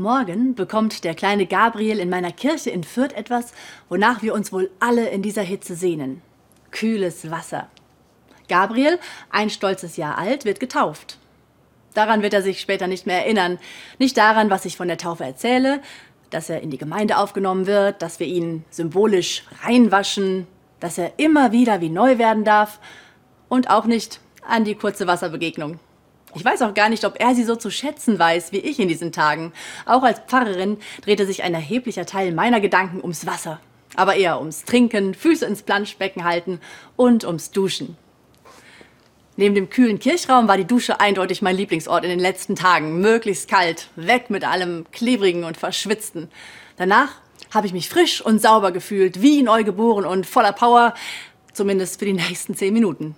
Morgen bekommt der kleine Gabriel in meiner Kirche in Fürth etwas, wonach wir uns wohl alle in dieser Hitze sehnen. Kühles Wasser. Gabriel, ein stolzes Jahr alt, wird getauft. Daran wird er sich später nicht mehr erinnern. Nicht daran, was ich von der Taufe erzähle, dass er in die Gemeinde aufgenommen wird, dass wir ihn symbolisch reinwaschen, dass er immer wieder wie neu werden darf und auch nicht an die kurze Wasserbegegnung. Ich weiß auch gar nicht, ob er sie so zu schätzen weiß wie ich in diesen Tagen. Auch als Pfarrerin drehte sich ein erheblicher Teil meiner Gedanken ums Wasser. Aber eher ums Trinken, Füße ins Planschbecken halten und ums Duschen. Neben dem kühlen Kirchraum war die Dusche eindeutig mein Lieblingsort in den letzten Tagen. Möglichst kalt, weg mit allem Klebrigen und Verschwitzten. Danach habe ich mich frisch und sauber gefühlt, wie neugeboren und voller Power, zumindest für die nächsten zehn Minuten.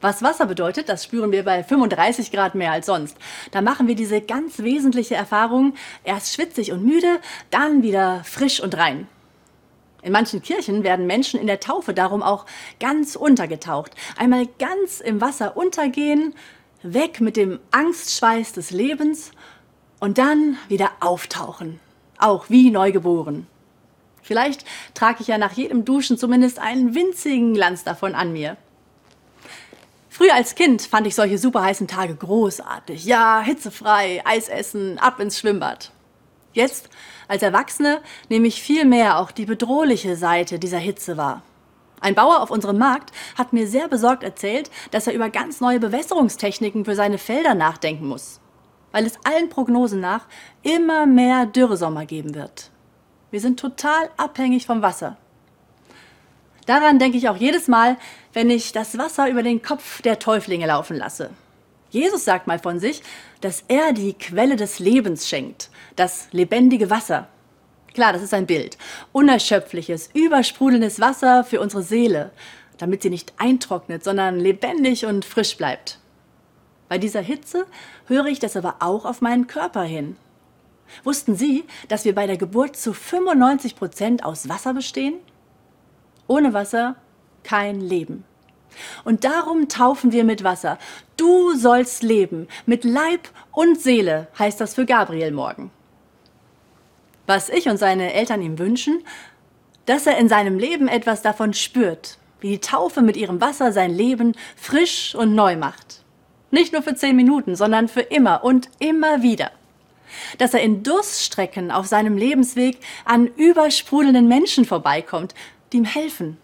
Was Wasser bedeutet, das spüren wir bei 35 Grad mehr als sonst. Da machen wir diese ganz wesentliche Erfahrung, erst schwitzig und müde, dann wieder frisch und rein. In manchen Kirchen werden Menschen in der Taufe darum auch ganz untergetaucht. Einmal ganz im Wasser untergehen, weg mit dem Angstschweiß des Lebens und dann wieder auftauchen, auch wie neugeboren. Vielleicht trage ich ja nach jedem Duschen zumindest einen winzigen Glanz davon an mir. Früher als Kind fand ich solche superheißen Tage großartig. Ja, hitzefrei, Eis essen, ab ins Schwimmbad. Jetzt, als Erwachsene, nehme ich viel mehr auch die bedrohliche Seite dieser Hitze wahr. Ein Bauer auf unserem Markt hat mir sehr besorgt erzählt, dass er über ganz neue Bewässerungstechniken für seine Felder nachdenken muss, weil es allen Prognosen nach immer mehr Dürresommer geben wird. Wir sind total abhängig vom Wasser. Daran denke ich auch jedes Mal, wenn ich das Wasser über den Kopf der Täuflinge laufen lasse. Jesus sagt mal von sich, dass er die Quelle des Lebens schenkt, das lebendige Wasser. Klar, das ist ein Bild. Unerschöpfliches, übersprudelndes Wasser für unsere Seele, damit sie nicht eintrocknet, sondern lebendig und frisch bleibt. Bei dieser Hitze höre ich das aber auch auf meinen Körper hin. Wussten Sie, dass wir bei der Geburt zu 95 Prozent aus Wasser bestehen? Ohne Wasser kein Leben. Und darum taufen wir mit Wasser. Du sollst leben, mit Leib und Seele, heißt das für Gabriel morgen. Was ich und seine Eltern ihm wünschen, dass er in seinem Leben etwas davon spürt, wie die Taufe mit ihrem Wasser sein Leben frisch und neu macht. Nicht nur für zehn Minuten, sondern für immer und immer wieder. Dass er in Durststrecken auf seinem Lebensweg an übersprudelnden Menschen vorbeikommt, die ihm helfen.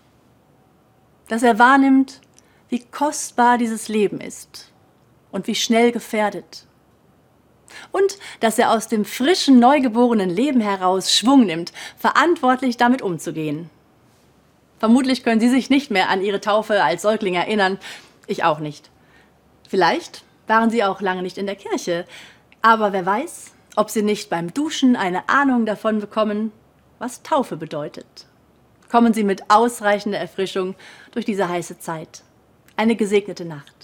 Dass er wahrnimmt, wie kostbar dieses Leben ist und wie schnell gefährdet. Und dass er aus dem frischen, neugeborenen Leben heraus Schwung nimmt, verantwortlich damit umzugehen. Vermutlich können Sie sich nicht mehr an Ihre Taufe als Säugling erinnern, ich auch nicht. Vielleicht waren Sie auch lange nicht in der Kirche, aber wer weiß, ob Sie nicht beim Duschen eine Ahnung davon bekommen, was Taufe bedeutet. Kommen Sie mit ausreichender Erfrischung durch diese heiße Zeit. Eine gesegnete Nacht.